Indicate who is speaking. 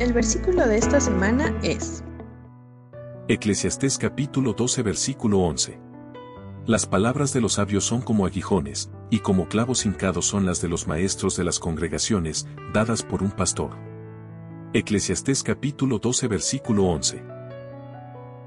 Speaker 1: El versículo de esta semana es
Speaker 2: Eclesiastés capítulo 12 versículo 11. Las palabras de los sabios son como aguijones, y como clavos hincados son las de los maestros de las congregaciones, dadas por un pastor. Eclesiastés capítulo 12 versículo 11.